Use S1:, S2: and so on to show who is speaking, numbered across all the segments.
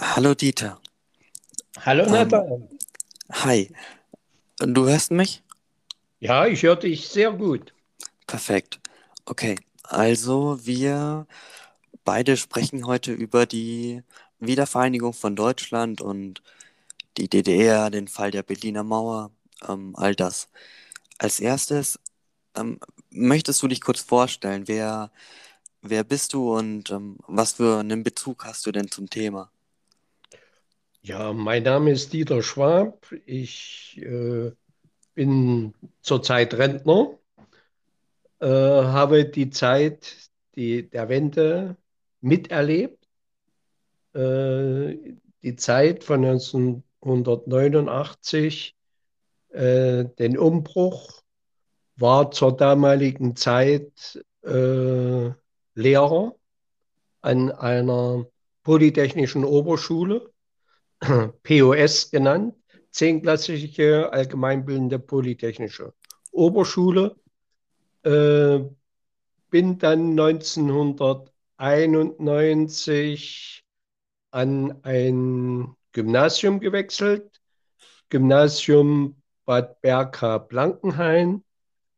S1: Hallo Dieter.
S2: Hallo
S1: Ähm,
S2: Nathan.
S1: hi. Du hörst mich?
S2: Ja, ich höre dich sehr gut.
S1: Perfekt. Okay. Also wir beide sprechen heute über die Wiedervereinigung von Deutschland und die DDR, den Fall der Berliner Mauer, ähm, all das. Als erstes, ähm, möchtest du dich kurz vorstellen? Wer, wer bist du und ähm, was für einen Bezug hast du denn zum Thema?
S2: Ja, mein Name ist Dieter Schwab. Ich äh, bin zurzeit Rentner, äh, habe die Zeit die, der Wende miterlebt, äh, die Zeit von 1989, äh, den Umbruch, war zur damaligen Zeit äh, Lehrer an einer Polytechnischen Oberschule POS genannt, zehnklassige allgemeinbildende Polytechnische Oberschule. Äh, bin dann 1991 an ein Gymnasium gewechselt, Gymnasium Bad Berka-Blankenhain.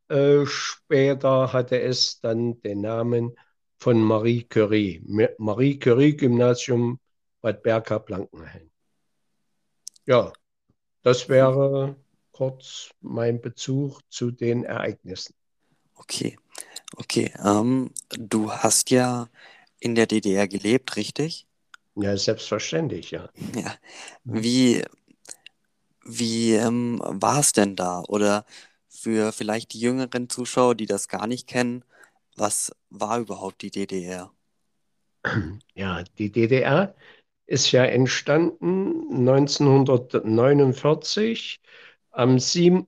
S2: Äh, später hatte es dann den Namen von Marie Curie, Marie Curie Gymnasium Bad Berka-Blankenhain. Ja, das wäre kurz mein Bezug zu den Ereignissen.
S1: Okay, okay. Ähm, du hast ja in der DDR gelebt, richtig?
S2: Ja, selbstverständlich, ja.
S1: Ja. Wie, wie ähm, war es denn da? Oder für vielleicht die jüngeren Zuschauer, die das gar nicht kennen, was war überhaupt die DDR?
S2: Ja, die DDR ist ja entstanden 1949. Am 7.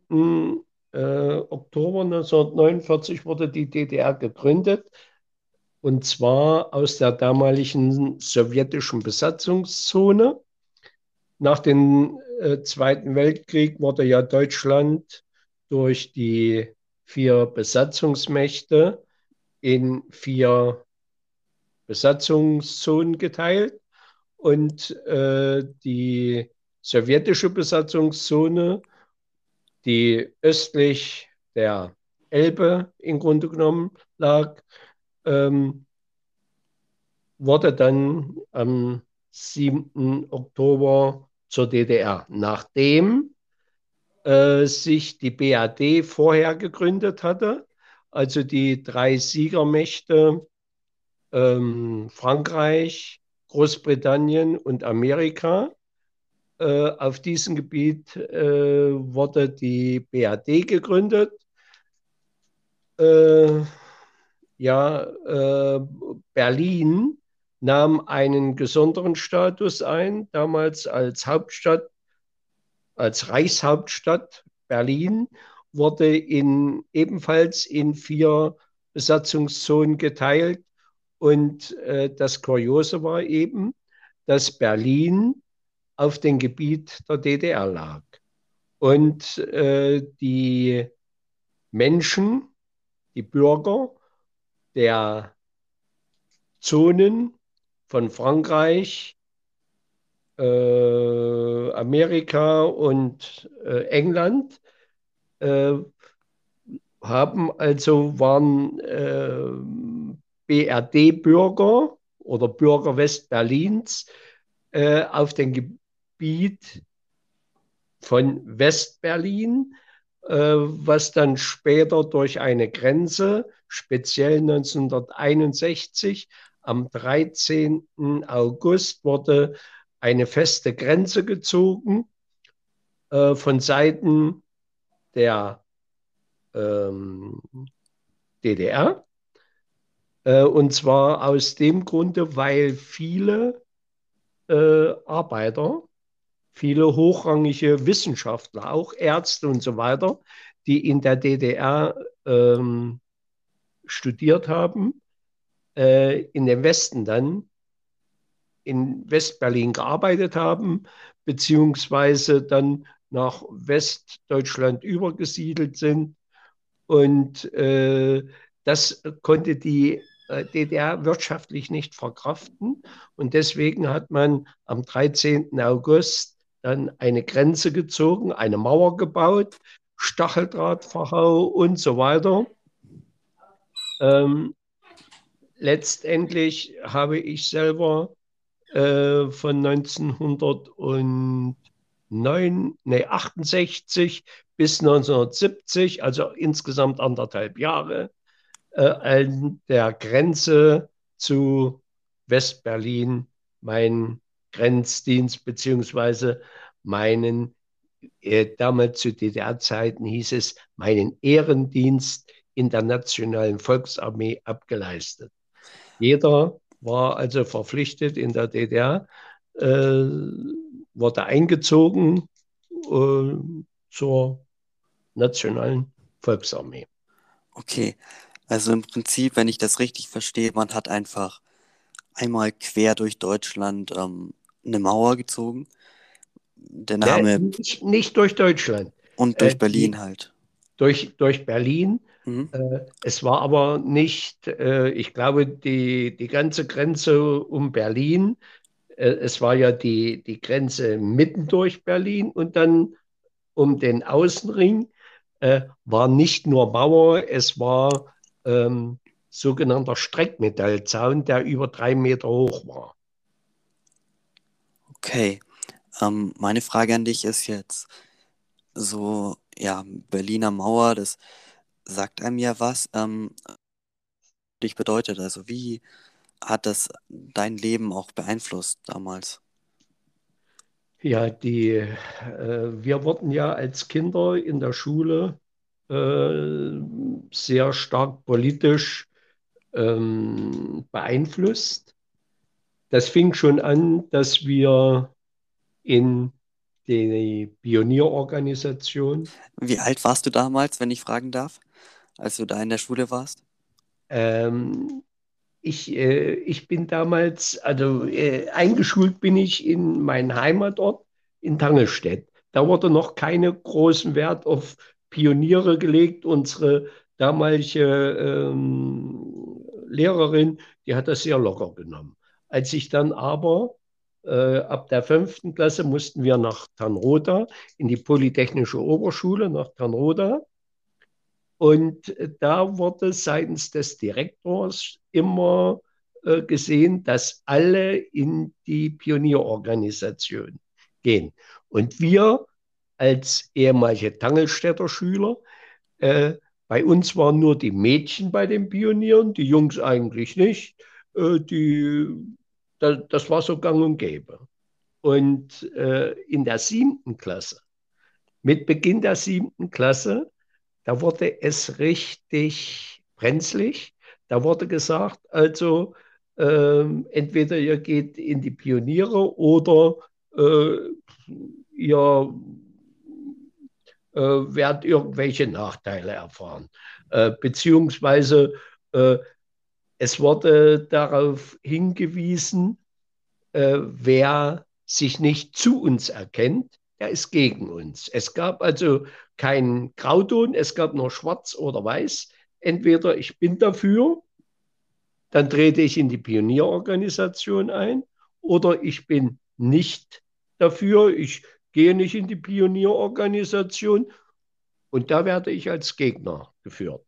S2: Äh, Oktober 1949 wurde die DDR gegründet. Und zwar aus der damaligen sowjetischen Besatzungszone. Nach dem äh, Zweiten Weltkrieg wurde ja Deutschland durch die vier Besatzungsmächte in vier Besatzungszonen geteilt und äh, die sowjetische Besatzungszone, die östlich der Elbe im Grunde genommen lag, ähm, wurde dann am 7. Oktober zur DDR, nachdem äh, sich die BAD vorher gegründet hatte, also die drei Siegermächte ähm, Frankreich, Großbritannien und Amerika. Äh, auf diesem Gebiet äh, wurde die BAD gegründet. Äh, ja, Berlin nahm einen besonderen Status ein, damals als Hauptstadt, als Reichshauptstadt Berlin wurde in, ebenfalls in vier Besatzungszonen geteilt. Und äh, das Kuriose war eben, dass Berlin auf dem Gebiet der DDR lag. Und äh, die Menschen, die Bürger der Zonen von Frankreich, äh, Amerika und äh, England äh, haben also waren äh, BRD-Bürger oder Bürger Westberlins äh, auf dem Gebiet von Westberlin, äh, was dann später durch eine Grenze, speziell 1961, am 13. August wurde eine feste Grenze gezogen äh, von Seiten der ähm, DDR und zwar aus dem Grunde, weil viele äh, Arbeiter, viele hochrangige Wissenschaftler, auch Ärzte und so weiter, die in der DDR ähm, studiert haben, äh, in dem Westen dann in Westberlin gearbeitet haben, beziehungsweise dann nach Westdeutschland übergesiedelt sind. Und äh, das konnte die äh, DDR wirtschaftlich nicht verkraften. Und deswegen hat man am 13. August dann eine Grenze gezogen, eine Mauer gebaut, Stacheldrahtverhau und so weiter. Ähm, letztendlich habe ich selber äh, von 1909, nee, 68 bis 1970, also insgesamt anderthalb Jahre, äh, an der Grenze zu Westberlin meinen Grenzdienst beziehungsweise meinen, äh, damals zu DDR-Zeiten hieß es, meinen Ehrendienst in der Nationalen Volksarmee abgeleistet. Jeder war also verpflichtet in der DDR, äh, wurde eingezogen äh, zur Nationalen Volksarmee.
S1: Okay, also im Prinzip, wenn ich das richtig verstehe, man hat einfach einmal quer durch Deutschland ähm, eine Mauer gezogen. Der Name.
S2: Ja, nicht, nicht, durch Deutschland.
S1: Und durch äh, Berlin halt.
S2: Durch, durch Berlin. Mhm. Äh, es war aber nicht, äh, ich glaube, die, die ganze Grenze um Berlin. Äh, es war ja die, die Grenze mitten durch Berlin und dann um den Außenring äh, war nicht nur Mauer, es war ähm, sogenannter Streckmetallzaun, der über drei Meter hoch war.
S1: Okay, ähm, meine Frage an dich ist jetzt so, ja, Berliner Mauer, das sagt einem ja was. Ähm, dich bedeutet also, wie hat das dein Leben auch beeinflusst damals?
S2: Ja, die, äh, wir wurden ja als Kinder in der Schule äh, sehr stark politisch ähm, beeinflusst. Das fing schon an, dass wir in die Pionierorganisation.
S1: Wie alt warst du damals, wenn ich fragen darf, als du da in der Schule warst?
S2: Ähm, ich, äh, ich bin damals, also äh, eingeschult bin ich in meinen Heimatort in Tangelstedt. Da wurde noch keine großen Wert auf Pioniere gelegt. Unsere damalige ähm, Lehrerin, die hat das sehr locker genommen. Als ich dann aber äh, ab der fünften Klasse mussten wir nach Tanroda in die Polytechnische Oberschule nach Tanroda. Und da wurde seitens des Direktors immer äh, gesehen, dass alle in die Pionierorganisation gehen. Und wir als ehemalige Tangelstädter Schüler äh, bei uns waren nur die Mädchen bei den Pionieren, die Jungs eigentlich nicht. Äh, die, da, das war so gang und gäbe. Und äh, in der siebten Klasse, mit Beginn der siebten Klasse, da wurde es richtig brenzlig. Da wurde gesagt, also äh, entweder ihr geht in die Pioniere oder äh, ihr äh, werden irgendwelche Nachteile erfahren. Äh, beziehungsweise äh, es wurde darauf hingewiesen, wer sich nicht zu uns erkennt, der ist gegen uns. Es gab also keinen Grauton, es gab nur schwarz oder weiß. Entweder ich bin dafür, dann trete ich in die Pionierorganisation ein, oder ich bin nicht dafür, ich gehe nicht in die Pionierorganisation und da werde ich als Gegner geführt.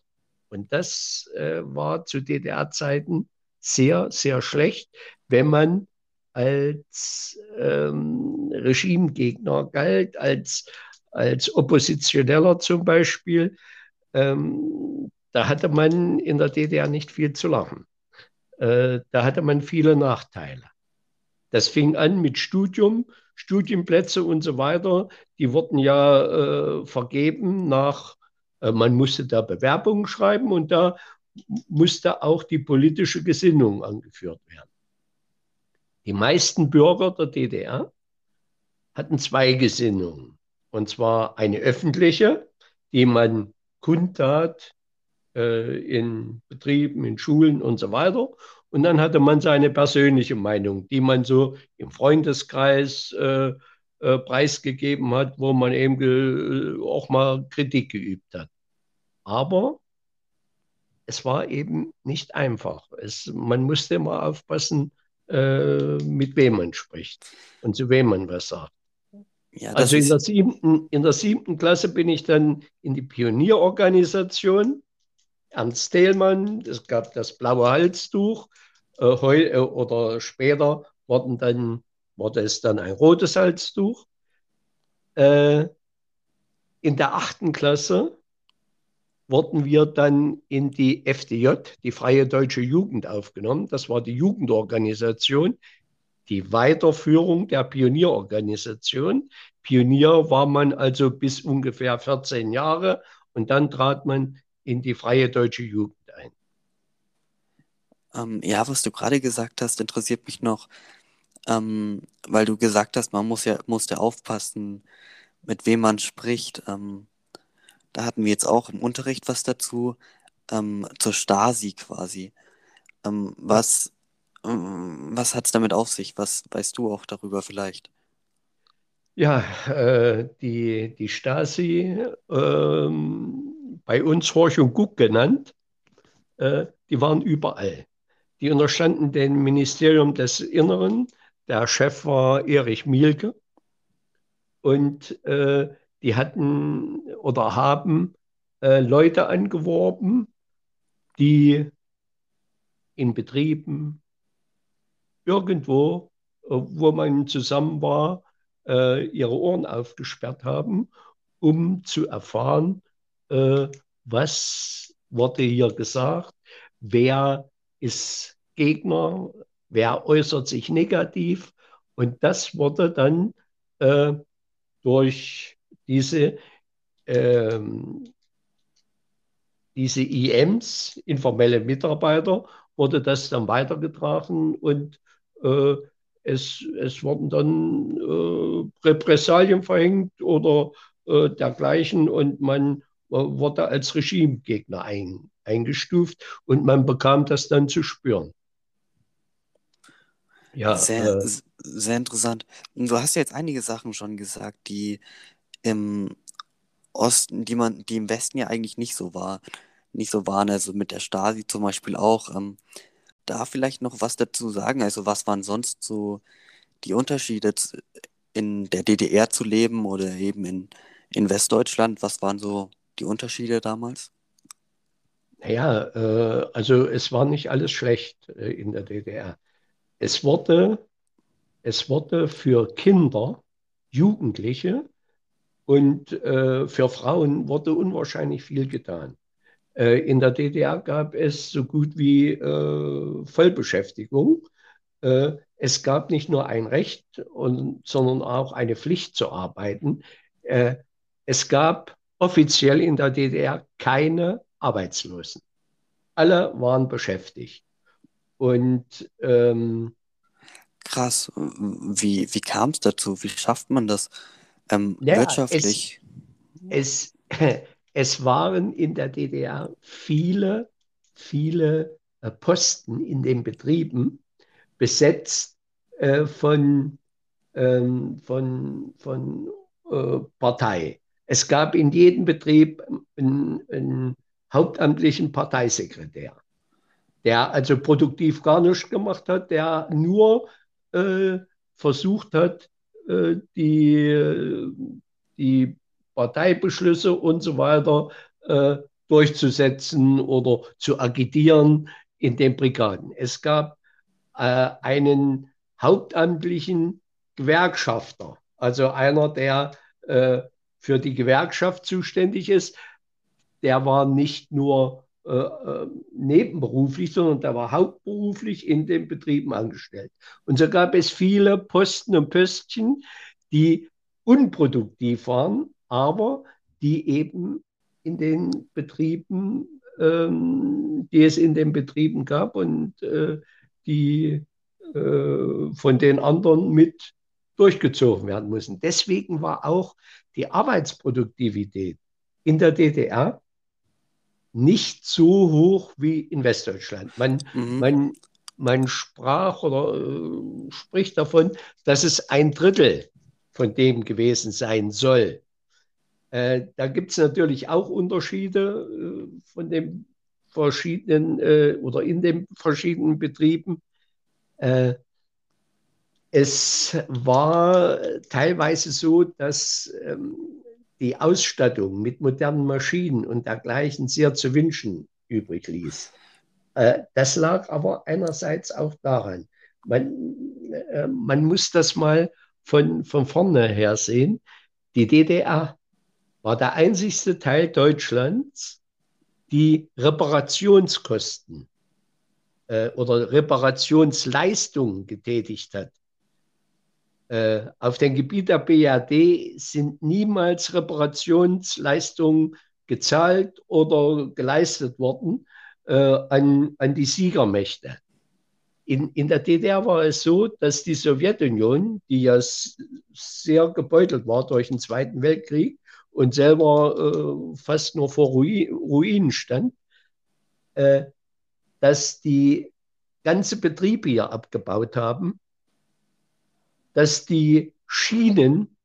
S2: Und das äh, war zu DDR-Zeiten sehr, sehr schlecht, wenn man als ähm, Regimegegner galt, als, als Oppositioneller zum Beispiel. Ähm, da hatte man in der DDR nicht viel zu lachen. Äh, da hatte man viele Nachteile. Das fing an mit Studium. Studienplätze und so weiter, die wurden ja äh, vergeben nach, äh, man musste da Bewerbungen schreiben und da musste auch die politische Gesinnung angeführt werden. Die meisten Bürger der DDR hatten zwei Gesinnungen. Und zwar eine öffentliche, die man kundtat äh, in Betrieben, in Schulen und so weiter. Und dann hatte man seine persönliche Meinung, die man so im Freundeskreis äh, äh, preisgegeben hat, wo man eben auch mal Kritik geübt hat. Aber es war eben nicht einfach. Es, man musste immer aufpassen, äh, mit wem man spricht und zu wem man was sagt. Ja, also in der, siebten, in der siebten Klasse bin ich dann in die Pionierorganisation. Ernst Theelmann, es gab das blaue Halstuch. Äh, heu, äh, oder später wurden dann, wurde es dann ein rotes Halstuch. Äh, in der achten Klasse wurden wir dann in die FDJ, die Freie Deutsche Jugend, aufgenommen. Das war die Jugendorganisation, die Weiterführung der Pionierorganisation. Pionier war man also bis ungefähr 14 Jahre und dann trat man in die Freie Deutsche Jugend.
S1: Ähm, ja, was du gerade gesagt hast, interessiert mich noch, ähm, weil du gesagt hast, man muss ja, musste aufpassen, mit wem man spricht. Ähm, da hatten wir jetzt auch im Unterricht was dazu, ähm, zur Stasi quasi. Ähm, was ähm, was hat es damit auf sich? Was weißt du auch darüber vielleicht?
S2: Ja, äh, die, die Stasi, bei uns Horch und Guck genannt, äh, die waren überall. Die unterstanden dem Ministerium des Inneren. Der Chef war Erich Mielke. Und äh, die hatten oder haben äh, Leute angeworben, die in Betrieben irgendwo, äh, wo man zusammen war, äh, ihre Ohren aufgesperrt haben, um zu erfahren, äh, was wurde hier gesagt, wer ist Gegner, wer äußert sich negativ. Und das wurde dann äh, durch diese, ähm, diese IMs, informelle Mitarbeiter, wurde das dann weitergetragen und äh, es, es wurden dann äh, Repressalien verhängt oder äh, dergleichen und man wurde als Regimegegner ein, eingestuft und man bekam das dann zu spüren.
S1: Ja, sehr, äh, sehr interessant. Du hast ja jetzt einige Sachen schon gesagt, die im Osten, die man, die im Westen ja eigentlich nicht so war, nicht so waren, also mit der Stasi zum Beispiel auch. Ähm, da vielleicht noch was dazu sagen? Also was waren sonst so die Unterschiede in der DDR zu leben oder eben in, in Westdeutschland? Was waren so die Unterschiede damals?
S2: Naja, äh, also es war nicht alles schlecht äh, in der DDR. Es wurde, es wurde für Kinder, Jugendliche und äh, für Frauen wurde unwahrscheinlich viel getan. Äh, in der DDR gab es so gut wie äh, Vollbeschäftigung. Äh, es gab nicht nur ein Recht, und, sondern auch eine Pflicht zu arbeiten. Äh, es gab offiziell in der DDR keine Arbeitslosen. Alle waren beschäftigt. Und ähm,
S1: krass, wie, wie kam es dazu? Wie schafft man das? Ähm, ja, wirtschaftlich.
S2: Es, es, es, waren in der DDR viele, viele äh, Posten in den Betrieben besetzt äh, von, ähm, von, von äh, Partei. Es gab in jedem Betrieb einen, einen hauptamtlichen Parteisekretär, der also produktiv gar nichts gemacht hat, der nur äh, versucht hat, äh, die, die Parteibeschlüsse und so weiter äh, durchzusetzen oder zu agitieren in den Brigaden. Es gab äh, einen hauptamtlichen Gewerkschafter, also einer, der äh, für die Gewerkschaft zuständig ist. Der war nicht nur äh, äh, nebenberuflich, sondern der war hauptberuflich in den Betrieben angestellt. Und so gab es viele Posten und Pöstchen, die unproduktiv waren, aber die eben in den Betrieben, ähm, die es in den Betrieben gab und äh, die äh, von den anderen mit durchgezogen werden mussten. Deswegen war auch die Arbeitsproduktivität in der DDR nicht so hoch wie in Westdeutschland. Man, mhm. man, man sprach oder äh, spricht davon, dass es ein Drittel von dem gewesen sein soll. Äh, da gibt es natürlich auch Unterschiede äh, von, dem, verschiedenen äh, oder in den verschiedenen Betrieben. Äh, es war teilweise so, dass ähm, die Ausstattung mit modernen Maschinen und dergleichen sehr zu wünschen übrig ließ. Äh, das lag aber einerseits auch daran, man, äh, man muss das mal von, von vorne her sehen. Die DDR war der einzigste Teil Deutschlands, die Reparationskosten äh, oder Reparationsleistungen getätigt hat. Äh, auf dem Gebiet der BRD sind niemals Reparationsleistungen gezahlt oder geleistet worden äh, an, an die Siegermächte. In, in der DDR war es so, dass die Sowjetunion, die ja sehr gebeutelt war durch den Zweiten Weltkrieg und selber äh, fast nur vor Ruin, Ruinen stand, äh, dass die ganze Betriebe hier abgebaut haben, dass die Schienen,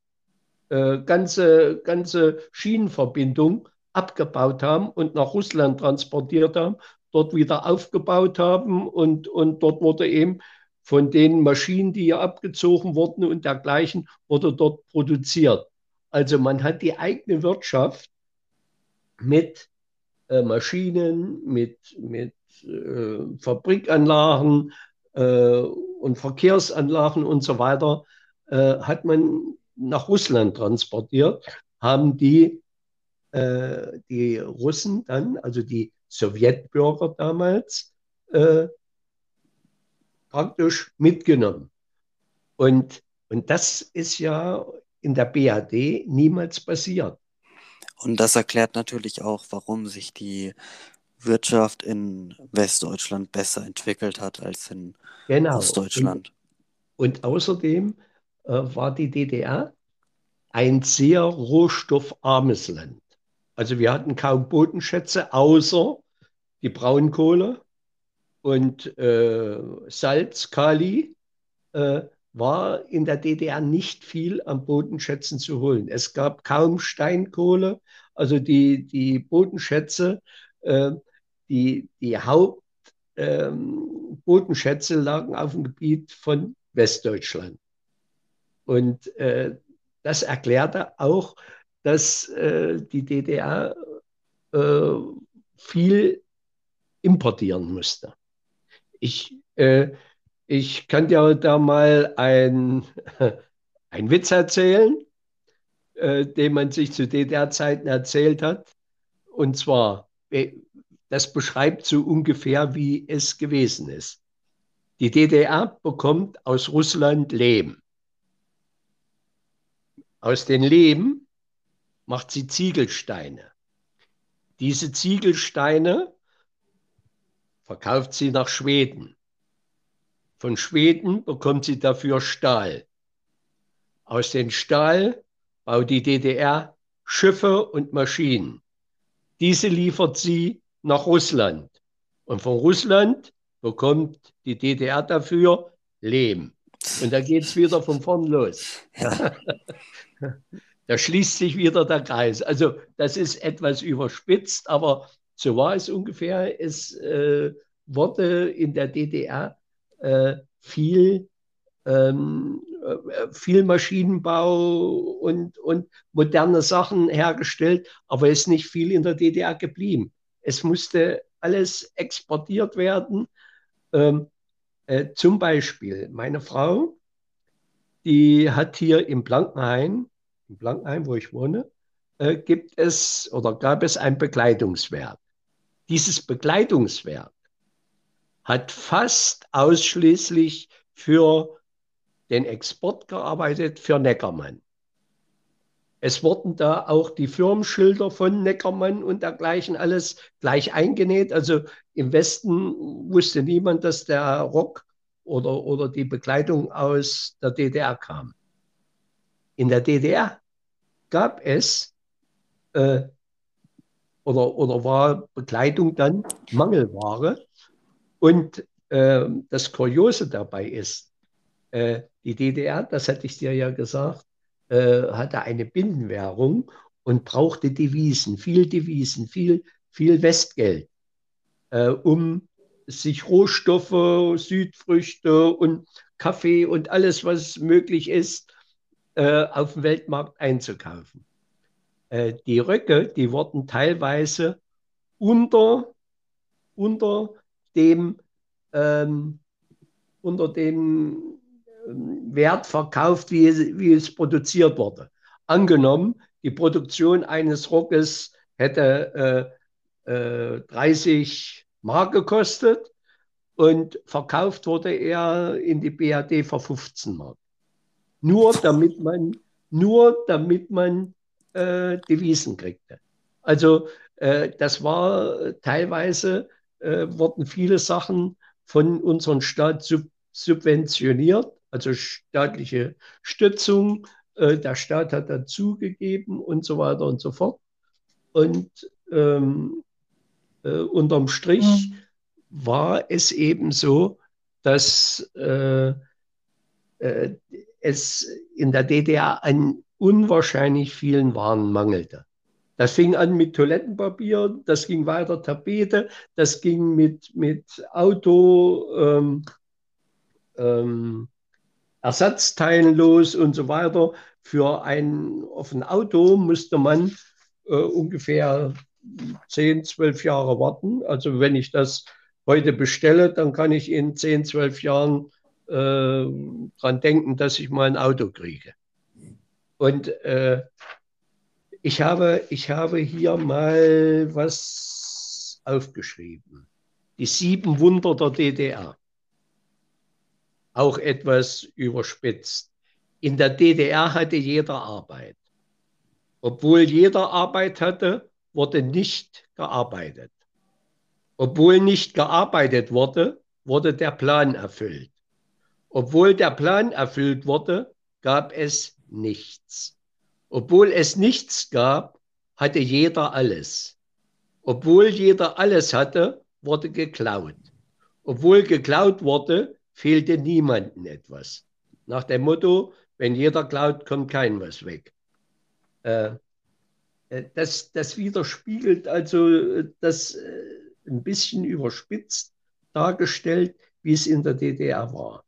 S2: äh, ganze, ganze Schienenverbindung abgebaut haben und nach Russland transportiert haben dort wieder aufgebaut haben und, und dort wurde eben von den Maschinen, die hier abgezogen wurden und dergleichen, wurde dort produziert. Also man hat die eigene Wirtschaft mit äh, Maschinen, mit, mit äh, Fabrikanlagen äh, und Verkehrsanlagen und so weiter, äh, hat man nach Russland transportiert, haben die, äh, die Russen dann, also die Sowjetbürger damals, äh, praktisch mitgenommen. Und, und das ist ja in der BAD niemals passiert.
S1: Und das erklärt natürlich auch, warum sich die Wirtschaft in Westdeutschland besser entwickelt hat als in genau. Ostdeutschland.
S2: Und, und außerdem äh, war die DDR ein sehr rohstoffarmes Land. Also wir hatten kaum Bodenschätze, außer die Braunkohle und äh, Salz, Kali, äh, war in der DDR nicht viel am Bodenschätzen zu holen. Es gab kaum Steinkohle, also die, die Bodenschätze, äh, die, die Hauptbodenschätze ähm, lagen auf dem Gebiet von Westdeutschland. Und äh, das erklärte auch, dass äh, die DDR äh, viel importieren musste. Ich, äh, ich kann dir da mal ein, ein Witz erzählen, äh, den man sich zu DDR-Zeiten erzählt hat. Und zwar, das beschreibt so ungefähr, wie es gewesen ist. Die DDR bekommt aus Russland Lehm. Aus den Lehm macht sie Ziegelsteine. Diese Ziegelsteine verkauft sie nach Schweden. Von Schweden bekommt sie dafür Stahl. Aus dem Stahl baut die DDR Schiffe und Maschinen. Diese liefert sie nach Russland. Und von Russland bekommt die DDR dafür Lehm. Und da geht es wieder von vorn los. Ja. da schließt sich wieder der Kreis. Also das ist etwas überspitzt, aber so war es ungefähr. Es äh, wurde in der DDR äh, viel, ähm, äh, viel Maschinenbau und, und moderne Sachen hergestellt, aber es ist nicht viel in der DDR geblieben. Es musste alles exportiert werden. Ähm, äh, zum Beispiel meine Frau, die hat hier im Blankenhain, im Blankenhain, wo ich wohne, äh, gibt es oder gab es ein Bekleidungswerk. Dieses Bekleidungswerk hat fast ausschließlich für den Export gearbeitet, für Neckermann. Es wurden da auch die Firmenschilder von Neckermann und dergleichen alles gleich eingenäht. Also im Westen wusste niemand, dass der Rock oder, oder die Bekleidung aus der DDR kam. In der DDR gab es äh, oder, oder war Bekleidung dann Mangelware. Und äh, das Kuriose dabei ist, äh, die DDR, das hatte ich dir ja gesagt, hatte eine Binnenwährung und brauchte Devisen, viel Devisen, viel, viel Westgeld. äh, um sich Rohstoffe, Südfrüchte und Kaffee und alles, was möglich ist, äh, auf dem Weltmarkt einzukaufen. Äh, die Röcke, die wurden teilweise unter, unter dem, ähm, unter dem Wert verkauft, wie es, wie es produziert wurde. Angenommen, die Produktion eines Rockes hätte äh, äh, 30 Mark gekostet und verkauft wurde er in die BAD für 15 Mark. Nur damit man, nur damit man äh, Devisen kriegte. Also äh, das war teilweise, äh, wurden viele Sachen von unserem Staat sub subventioniert, also staatliche Stützung. Äh, der Staat hat dazugegeben und so weiter und so fort. Und ähm, äh, unterm Strich mhm. war es eben so, dass äh, äh, es in der DDR an unwahrscheinlich vielen Waren mangelte. Das fing an mit Toilettenpapier, das ging weiter Tapete, das ging mit, mit Auto, ähm, ähm, Ersatzteilen los und so weiter. Für ein, auf ein Auto musste man äh, ungefähr 10, 12 Jahre warten. Also wenn ich das heute bestelle, dann kann ich in 10, 12 Jahren äh, dran denken, dass ich mal ein Auto kriege. Und äh, ich, habe, ich habe hier mal was aufgeschrieben. Die sieben Wunder der DDR. Auch etwas überspitzt. In der DDR hatte jeder Arbeit. Obwohl jeder Arbeit hatte, wurde nicht gearbeitet. Obwohl nicht gearbeitet wurde, wurde der Plan erfüllt. Obwohl der Plan erfüllt wurde, gab es nichts. Obwohl es nichts gab, hatte jeder alles. Obwohl jeder alles hatte, wurde geklaut. Obwohl geklaut wurde, fehlte niemandem etwas. Nach dem Motto, wenn jeder klaut, kommt kein was weg. Äh, äh, das, das widerspiegelt also äh, das ein bisschen überspitzt dargestellt, wie es in der DDR war.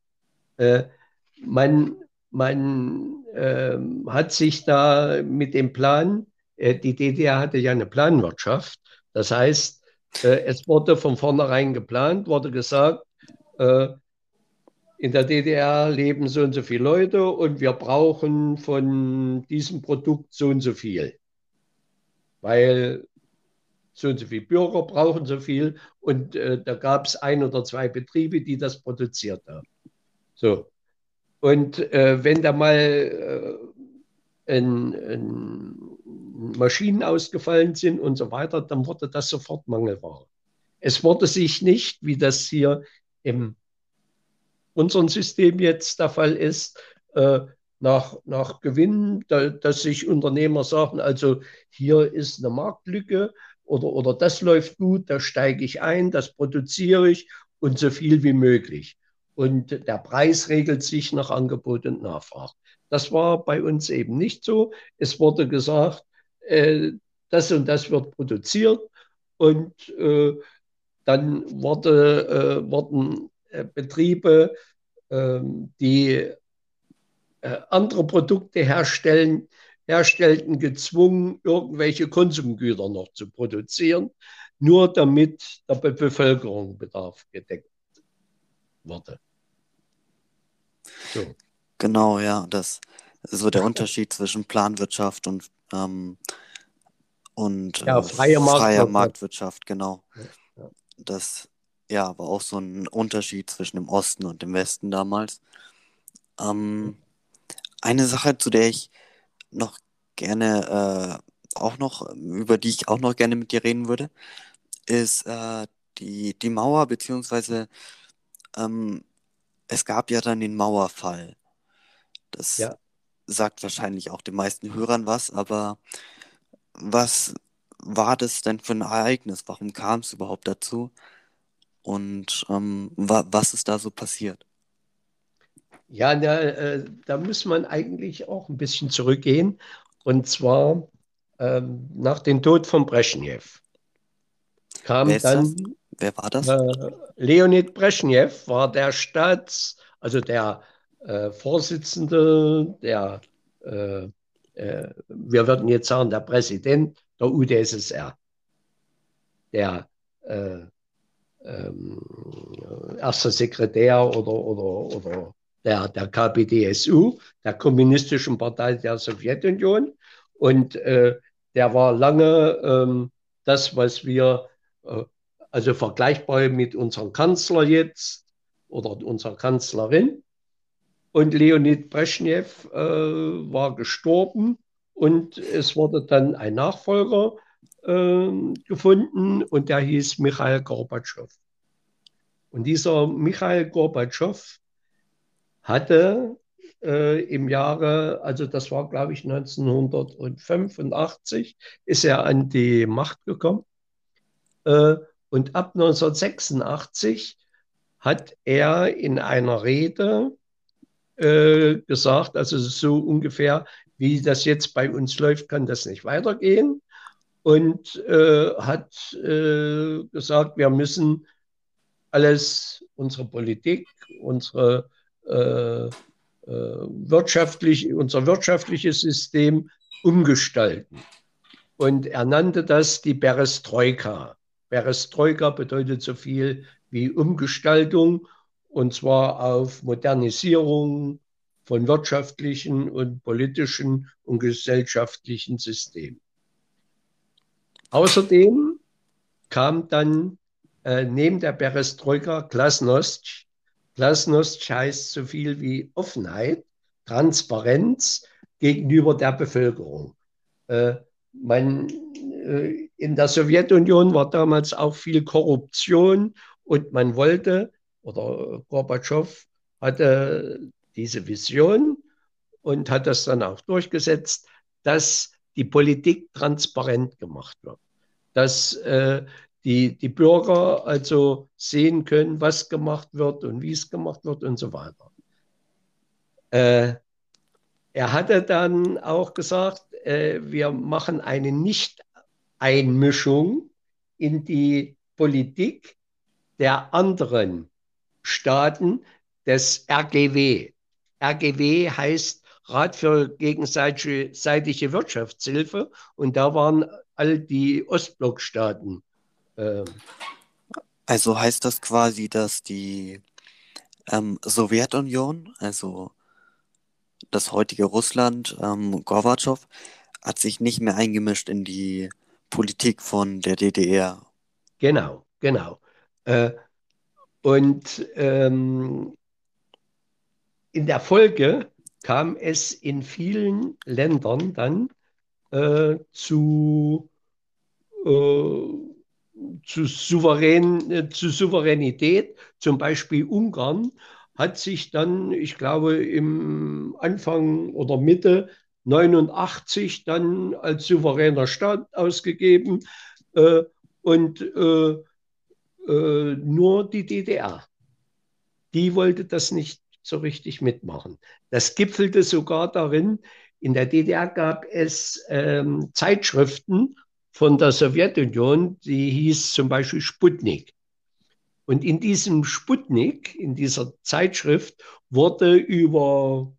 S2: Man, man äh, hat sich da mit dem Plan, die DDR hatte ja eine Planwirtschaft, das heißt, es wurde von vornherein geplant, wurde gesagt, in der DDR leben so und so viele Leute und wir brauchen von diesem Produkt so und so viel weil so und so viele Bürger brauchen so viel und äh, da gab es ein oder zwei Betriebe, die das produziert haben. So. Und äh, wenn da mal äh, ein, ein Maschinen ausgefallen sind und so weiter, dann wurde das sofort Mangelware. Es wurde sich nicht, wie das hier im unserem System jetzt der Fall ist, äh, nach, nach Gewinn, da, dass sich Unternehmer sagen, also hier ist eine Marktlücke oder, oder das läuft gut, da steige ich ein, das produziere ich und so viel wie möglich. Und der Preis regelt sich nach Angebot und Nachfrage. Das war bei uns eben nicht so. Es wurde gesagt, äh, das und das wird produziert und äh, dann wurde, äh, wurden Betriebe, ähm, die äh, andere Produkte herstellen, herstellten, gezwungen, irgendwelche Konsumgüter noch zu produzieren, nur damit der Bevölkerung Bedarf gedeckt wurde.
S1: So. Genau, ja, das ist so der Unterschied zwischen Planwirtschaft und, ähm, und
S2: ja, freie, Marktwirtschaft. freie
S1: Marktwirtschaft, genau. Ja. Das ja, war auch so ein Unterschied zwischen dem Osten und dem Westen damals. Ähm, eine Sache, zu der ich noch gerne äh, auch noch, über die ich auch noch gerne mit dir reden würde, ist äh, die, die Mauer, beziehungsweise ähm, es gab ja dann den Mauerfall. Das ja. sagt wahrscheinlich auch den meisten Hörern was, aber was war das denn für ein Ereignis? Warum kam es überhaupt dazu? Und ähm, wa was ist da so passiert?
S2: Ja, da, äh, da muss man eigentlich auch ein bisschen zurückgehen. Und zwar ähm, nach dem Tod von Brezhnev kam
S1: wer
S2: dann.
S1: Das? Wer war das?
S2: Äh, Leonid Brezhnev war der Staats, also der äh, Vorsitzende, der, äh, äh, wir würden jetzt sagen, der Präsident der UdSSR, der äh, ähm, erster Sekretär oder, oder, oder der, der KPDSU, der Kommunistischen Partei der Sowjetunion. Und äh, der war lange ähm, das, was wir, äh, also vergleichbar mit unserem Kanzler jetzt oder unserer Kanzlerin. Und Leonid Brezhnev äh, war gestorben und es wurde dann ein Nachfolger gefunden und der hieß Michail Gorbatschow. Und dieser Michail Gorbatschow hatte äh, im Jahre, also das war glaube ich 1985, ist er an die Macht gekommen. Äh, und ab 1986 hat er in einer Rede äh, gesagt, also so ungefähr, wie das jetzt bei uns läuft, kann das nicht weitergehen. Und äh, hat äh, gesagt, wir müssen alles, unsere Politik, unsere äh, äh, wirtschaftlich, unser wirtschaftliches System umgestalten. Und er nannte das die Perestroika. Perestroika bedeutet so viel wie Umgestaltung und zwar auf Modernisierung von wirtschaftlichen und politischen und gesellschaftlichen Systemen. Außerdem kam dann äh, neben der Perestroika Glasnost. Glasnost heißt so viel wie Offenheit, Transparenz gegenüber der Bevölkerung. Äh, man, äh, in der Sowjetunion war damals auch viel Korruption und man wollte oder Gorbatschow hatte diese Vision und hat das dann auch durchgesetzt, dass die Politik transparent gemacht wird, dass äh, die, die Bürger also sehen können, was gemacht wird und wie es gemacht wird und so weiter. Äh, er hatte dann auch gesagt, äh, wir machen eine Nicht-Einmischung in die Politik der anderen Staaten des RGW. RGW heißt Rat für gegenseitige Wirtschaftshilfe und da waren all die Ostblockstaaten.
S1: Äh, also heißt das quasi, dass die ähm, Sowjetunion, also das heutige Russland, ähm, Gorbatschow, hat sich nicht mehr eingemischt in die Politik von der DDR.
S2: Genau, genau. Äh, und ähm, in der Folge kam es in vielen Ländern dann äh, zu, äh, zu, Souverän, äh, zu Souveränität. Zum Beispiel Ungarn hat sich dann, ich glaube, im Anfang oder Mitte 89 dann als souveräner Staat ausgegeben äh, und äh, äh, nur die DDR. Die wollte das nicht so richtig mitmachen. Das gipfelte sogar darin, in der DDR gab es ähm, Zeitschriften von der Sowjetunion, die hieß zum Beispiel Sputnik. Und in diesem Sputnik, in dieser Zeitschrift, wurde über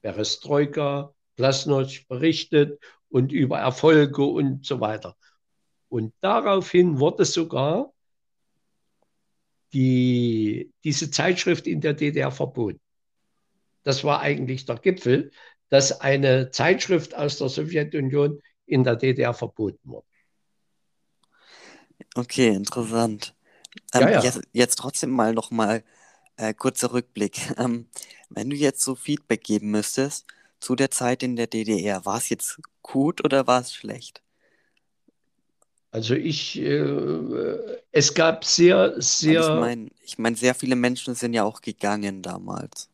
S2: Perestroika, Glasnost berichtet und über Erfolge und so weiter. Und daraufhin wurde sogar die, diese Zeitschrift in der DDR verboten. Das war eigentlich der Gipfel, dass eine Zeitschrift aus der Sowjetunion in der DDR verboten wurde.
S1: Okay, interessant. Ähm, ja, ja. Jetzt, jetzt, trotzdem mal noch mal äh, kurzer Rückblick. Ähm, wenn du jetzt so Feedback geben müsstest zu der Zeit in der DDR, war es jetzt gut oder war es schlecht?
S2: Also ich, äh, es gab sehr, sehr.
S1: ich meine, ich mein, sehr viele Menschen sind ja auch gegangen damals.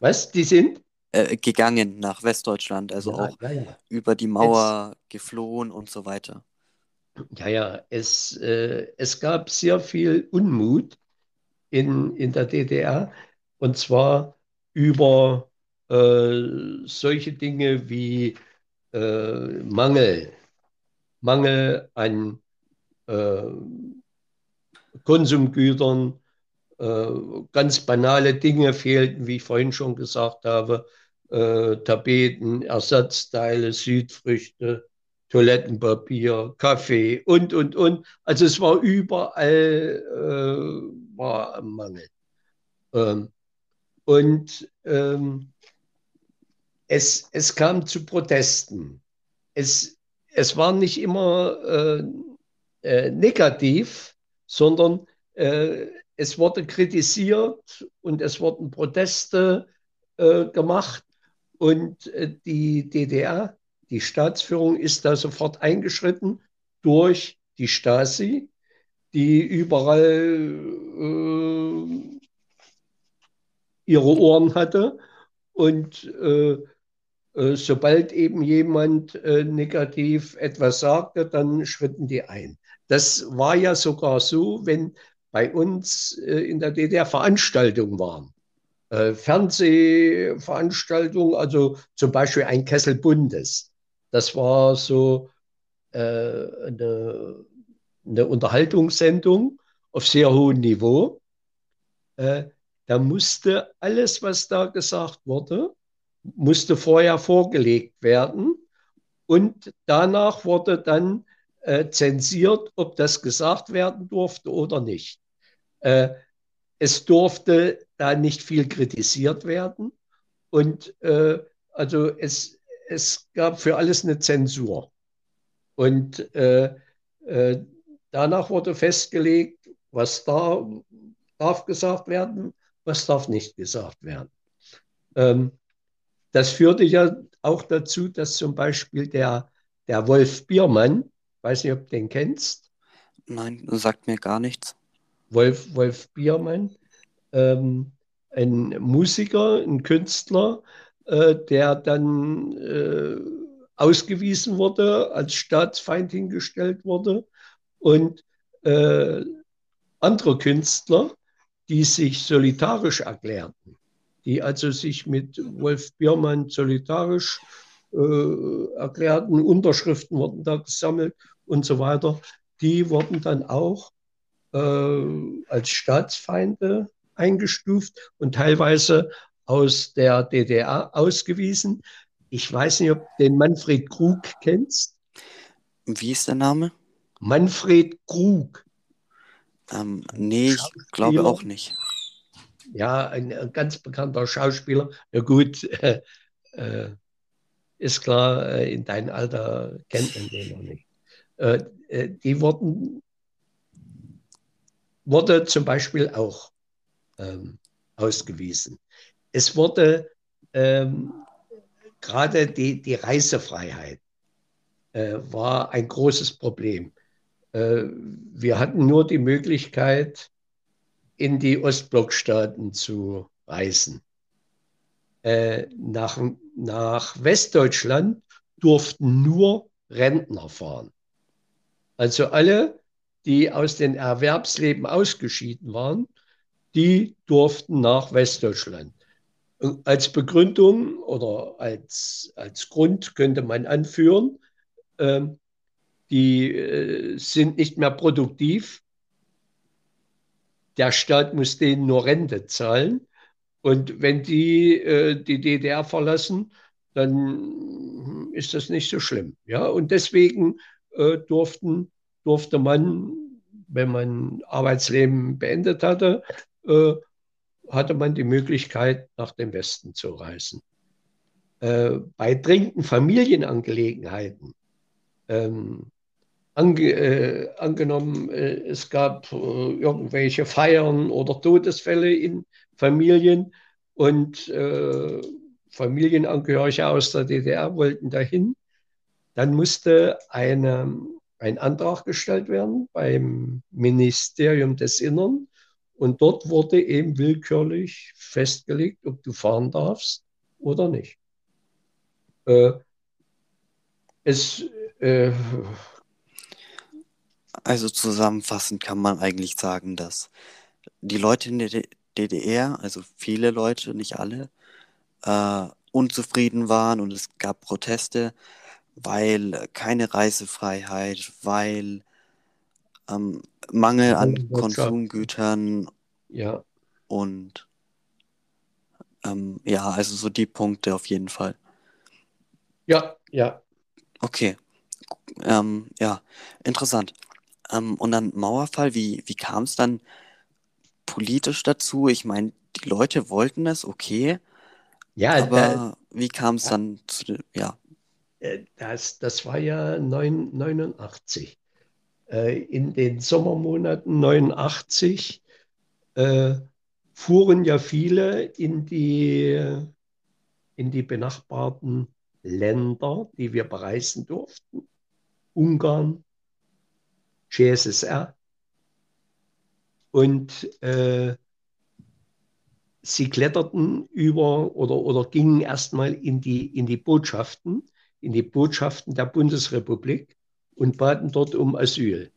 S2: Was? Die sind?
S1: Äh, gegangen nach Westdeutschland, also ja, auch ja, ja. über die Mauer es, geflohen und so weiter.
S2: Ja, ja, es, äh, es gab sehr viel Unmut in, in der DDR und zwar über äh, solche Dinge wie äh, Mangel Mangel an, äh, Konsumgütern. Äh, ganz banale Dinge fehlten, wie ich vorhin schon gesagt habe. Äh, Tapeten, Ersatzteile, Südfrüchte, Toilettenpapier, Kaffee und, und, und. Also es war überall äh, war Mangel. Ähm, und ähm, es, es kam zu Protesten. Es, es war nicht immer äh, äh, negativ, sondern äh, es wurde kritisiert und es wurden Proteste äh, gemacht. Und die DDR, die Staatsführung, ist da sofort eingeschritten durch die Stasi, die überall ihre Ohren hatte. Und äh, sobald eben jemand äh, negativ etwas sagte, dann schritten die ein. Das war ja sogar so, wenn bei uns äh, in der DDR Veranstaltungen waren. Äh, Fernsehveranstaltungen, also zum Beispiel ein Kessel Bundes. Das war so äh, eine, eine, Unterhaltungssendung auf sehr hohem Niveau. Äh, da musste alles, was da gesagt wurde, musste vorher vorgelegt werden und danach wurde dann äh, zensiert, ob das gesagt werden durfte oder nicht. Äh, es durfte da nicht viel kritisiert werden und äh, also es, es gab für alles eine Zensur. Und äh, äh, danach wurde festgelegt, was da darf gesagt werden, was darf nicht gesagt werden. Ähm, das führte ja auch dazu, dass zum Beispiel der, der Wolf Biermann, weiß nicht, ob du den kennst.
S1: Nein, sagt mir gar nichts.
S2: Wolf, Wolf Biermann, ähm, ein Musiker, ein Künstler, äh, der dann äh, ausgewiesen wurde, als Staatsfeind hingestellt wurde und äh, andere Künstler, die sich solidarisch erklärten, die also sich mit Wolf Biermann solidarisch äh, erklärten, Unterschriften wurden da gesammelt und so weiter, die wurden dann auch äh, als Staatsfeinde eingestuft und teilweise aus der DDR ausgewiesen. Ich weiß nicht, ob du den Manfred Krug kennst.
S1: Wie ist der Name?
S2: Manfred Krug.
S1: Ähm, nee, ich glaube auch nicht
S2: ja, ein, ein, ganz bekannter Schauspieler. Ja gut, äh, äh, ist klar, äh, in deinem Alter kennt man den noch nicht. Äh, äh, die wurden, wurde zum Beispiel auch ähm, ausgewiesen. Es wurde ähm, gerade die, die Reisefreiheit äh, war ein großes Problem. wir hatten nur die Möglichkeit, in die Ostblockstaaten zu reisen. Äh, nach, nach Westdeutschland durften nur Rentner fahren. Also alle, die aus dem Erwerbsleben ausgeschieden waren, die durften nach Westdeutschland. Als Begründung oder als, als Grund könnte man anführen, äh, die äh, sind nicht mehr produktiv, der Staat muss denen nur Rente zahlen. Und wenn die äh, die DDR verlassen, dann ist das nicht so schlimm. Ja? Und deswegen äh, durften, durfte man, wenn man Arbeitsleben beendet hatte, äh, hatte man die Möglichkeit, nach dem Westen zu reisen. Äh, bei dringenden Familienangelegenheiten ähm, ange, äh, angenommen, äh, es gab äh, irgendwelche Feiern oder Todesfälle in Familien und äh, Familienangehörige aus der DDR wollten dahin, dann musste eine, ein Antrag gestellt werden beim Ministerium des Innern und dort wurde eben willkürlich festgelegt, ob du fahren darfst oder nicht. Äh, es äh,
S1: also zusammenfassend kann man eigentlich sagen, dass die Leute in der DDR, also viele Leute, nicht alle, äh, unzufrieden waren und es gab Proteste, weil keine Reisefreiheit, weil ähm, Mangel an Konsumgütern
S2: ja.
S1: und ähm, ja, also so die Punkte auf jeden Fall.
S2: Ja, ja.
S1: Okay. Ähm, ja, interessant. Ähm, und dann Mauerfall, wie, wie kam es dann politisch dazu? Ich meine, die Leute wollten es, okay.
S2: Ja,
S1: aber äh, wie kam es dann zu, ja.
S2: Äh, das, das war ja 89. Äh, in den Sommermonaten 89 äh, fuhren ja viele in die, in die benachbarten Länder, die wir bereisen durften. Ungarn, GSSR. Und äh, sie kletterten über oder, oder gingen erstmal in die, in die Botschaften, in die Botschaften der Bundesrepublik und baten dort um Asyl.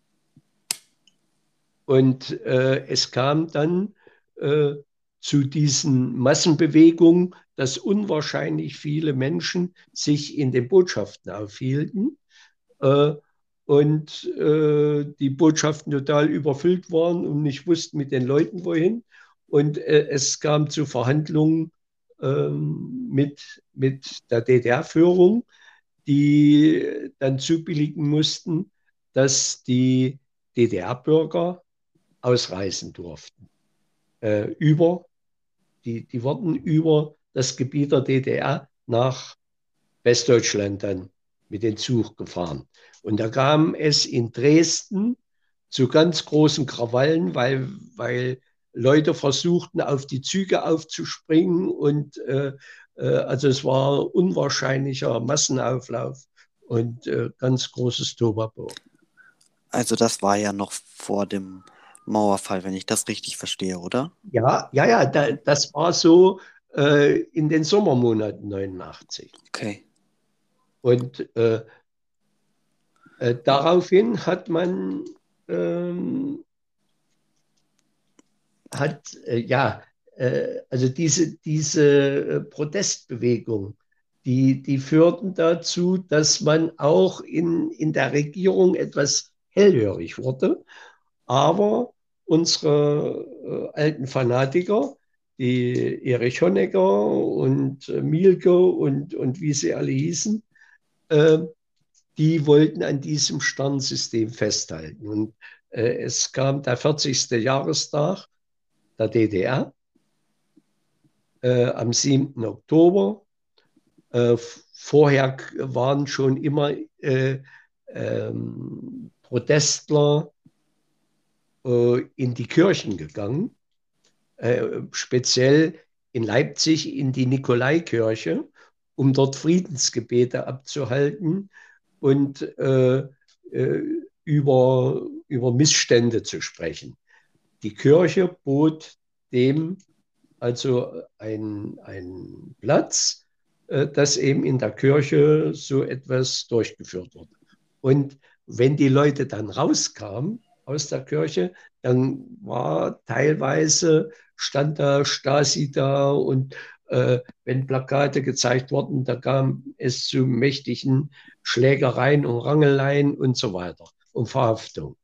S2: Und äh, es kam dann äh, zu diesen Massenbewegungen, dass unwahrscheinlich viele Menschen sich in den Botschaften aufhielten äh, und äh, die Botschaften total überfüllt waren und nicht wussten mit den Leuten wohin. Und äh, es kam zu Verhandlungen ähm, mit, mit der DDR-Führung, die dann zubilligen mussten, dass die DDR-Bürger ausreisen durften. Äh, über die, die wurden über das Gebiet der DDR nach Westdeutschland dann mit dem Zug gefahren. Und da kam es in Dresden zu ganz großen Krawallen, weil, weil Leute versuchten, auf die Züge aufzuspringen. Und äh, äh, also es war unwahrscheinlicher Massenauflauf und äh, ganz großes Tobabo.
S1: Also das war ja noch vor dem Mauerfall, wenn ich das richtig verstehe, oder?
S2: Ja, ja, ja, da, das war so äh, in den Sommermonaten 89.
S1: Okay.
S2: Und äh, äh, daraufhin hat man ähm, hat äh, ja äh, also diese diese äh, Protestbewegung, die die führten dazu, dass man auch in in der Regierung etwas hellhörig wurde, aber unsere äh, alten Fanatiker, die Erich Honecker und Mielke und, und wie sie alle hießen, äh, die wollten an diesem Sternsystem festhalten. Und äh, es kam der 40. Jahrestag der DDR äh, am 7. Oktober. Äh, vorher waren schon immer ähm, Protestler äh, in die Kirchen gegangen, äh, speziell in Leipzig in die Nikolaikirche, um dort Friedensgebete abzuhalten und äh, äh, über, über Missstände zu sprechen. Die Kirche bot dem also einen Platz, äh, dass eben in der Kirche so etwas durchgeführt wurde. Und wenn die Leute dann rauskamen, aus der Kirche, dann war teilweise, stand da Stasi da und wenn Plakate gezeigt wurden, da kam es zu mächtigen Schlägereien und Rangeleien und so weiter und Verhaftung.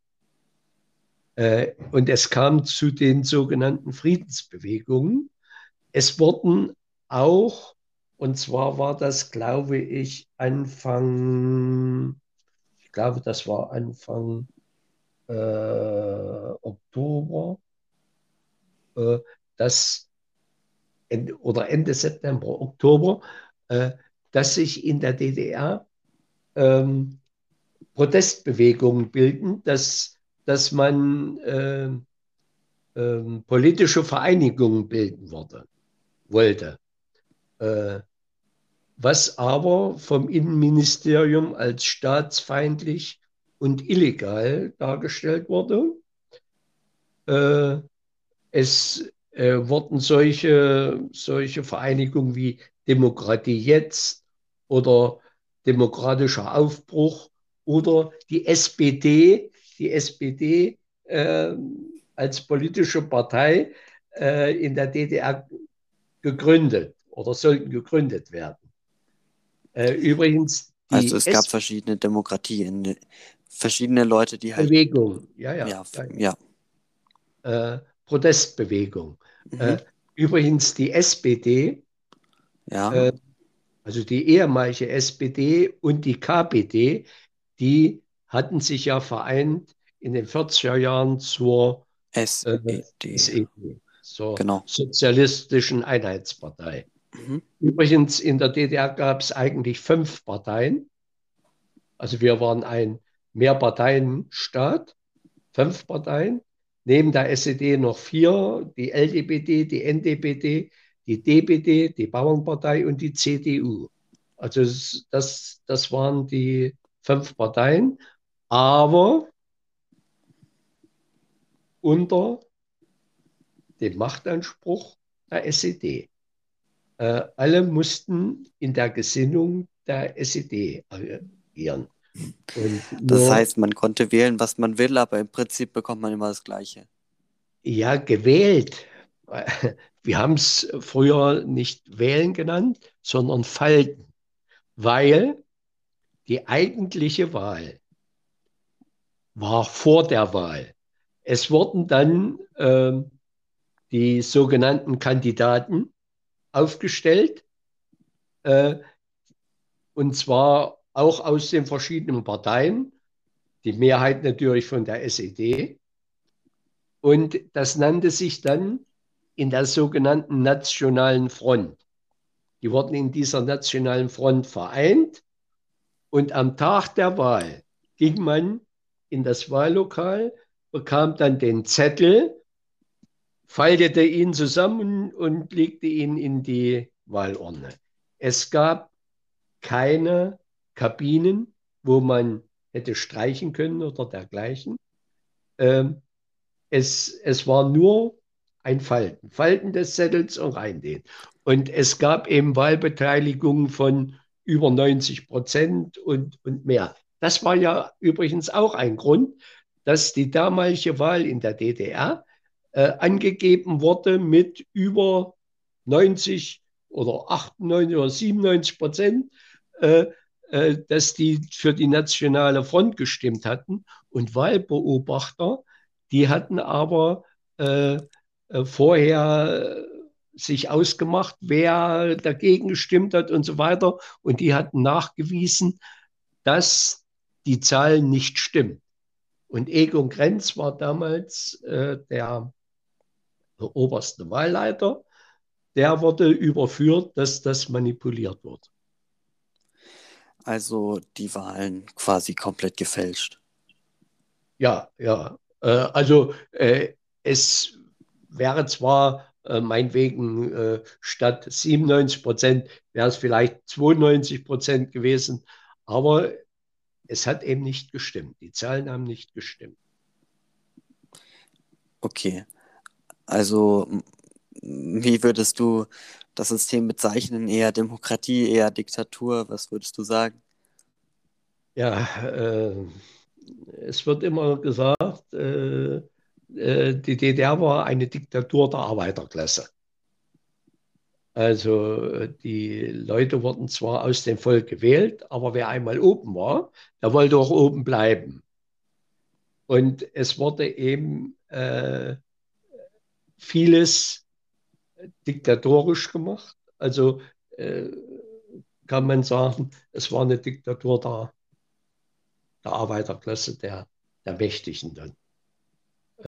S2: Äh, und es kam zu den sogenannten Friedensbewegungen. Es wurden auch, und zwar war das, glaube ich, Anfang, ich glaube, das war Anfang äh, Oktober, äh, dass oder Ende September, Oktober, äh, dass sich in der DDR ähm, Protestbewegungen bilden, dass, dass man äh, äh, politische Vereinigungen bilden wurde, wollte. Äh, was aber vom Innenministerium als staatsfeindlich und illegal dargestellt wurde. Äh, es äh, wurden solche, solche Vereinigungen wie Demokratie jetzt oder demokratischer Aufbruch oder die SPD, die SPD äh, als politische Partei äh, in der DDR gegründet oder sollten gegründet werden. Äh, übrigens,
S1: also es gab verschiedene Demokratien verschiedene Leute, die halt.
S2: Bewegung, ja, ja.
S1: Ja,
S2: ja,
S1: ja.
S2: Äh, Protestbewegung.
S1: Mhm.
S2: Äh, übrigens die SPD,
S1: Ja,
S2: äh, also die ehemalige SPD und die KPD, die hatten sich ja vereint in den 40er Jahren zur
S1: SED.
S2: SED, zur
S1: Genau.
S2: Sozialistischen Einheitspartei.
S1: Mhm.
S2: Übrigens, in der DDR gab es eigentlich fünf Parteien. Also wir waren ein Mehrparteienstaat, fünf Parteien. Neben der SED noch vier, die LDPD, die NDPD, die DPD, die Bauernpartei und die CDU. Also das, das waren die fünf Parteien, aber unter dem Machtanspruch der SED. Äh, alle mussten in der Gesinnung der SED agieren. Und
S1: Das
S2: nur-
S1: heißt, man konnte wählen, was man will, aber im Prinzip bekommt man immer das Gleiche.
S2: Ja, gewählt. Wir haben es früher nicht wählen genannt, sondern falten, weil die eigentliche Wahl war vor der Wahl. Es wurden dann ähm, die sogenannten Kandidaten aufgestellt, äh, und zwar auch aus den verschiedenen Parteien, die Mehrheit natürlich von der SED. Und das nannte sich dann in der sogenannten Nationalen Front. Die wurden in dieser Nationalen Front vereint und am Tag der Wahl ging man in das Wahllokal, bekam dann den Zettel, faltete ihn zusammen und legte ihn in die Wahlurne. Es gab keine Kabinen, wo man hätte streichen können oder dergleichen. Ähm, es, es war nur ein Falten, Falten des Zettels und reindehnen. Und es gab eben Wahlbeteiligungen von über 90 Prozent und, und mehr. Das war ja übrigens auch ein Grund, dass die damalige Wahl in der DDR äh, angegeben wurde mit über 90 oder 98 oder 97 Prozent, äh, äh, dass die für die Nationale Front gestimmt hatten. Und Wahlbeobachter, die hatten aber äh, äh, vorher äh, sich ausgemacht, wer dagegen gestimmt hat und so weiter. Und die hatten nachgewiesen, dass die Zahlen nicht stimmen. Und Egon Krenz war damals äh, der, der oberste Wahlleiter. Der wurde überführt, dass das manipuliert wird.
S1: Also die Wahlen quasi komplett gefälscht.
S2: Ja, ja. Äh, also äh, es wäre zwar äh, meinetwegen äh, statt 97 Prozent, wäre es vielleicht 92 Prozent gewesen, aber es hat eben nicht gestimmt. Die Zahlen haben nicht gestimmt.
S1: Okay. Also, wie würdest du das System bezeichnen? Eher Demokratie, eher Diktatur? Was würdest du sagen?
S2: Ja, äh, es wird immer gesagt, äh, äh, die DDR war eine Diktatur der Arbeiterklasse. Also äh, die Leute wurden zwar aus dem Volk gewählt, aber wer einmal oben war, der wollte auch oben bleiben. Und es wurde eben äh, vieles diktatorisch gemacht. Also äh, kann man sagen, es war eine Diktatur der, der Arbeiterklasse, der, der Mächtigen dann.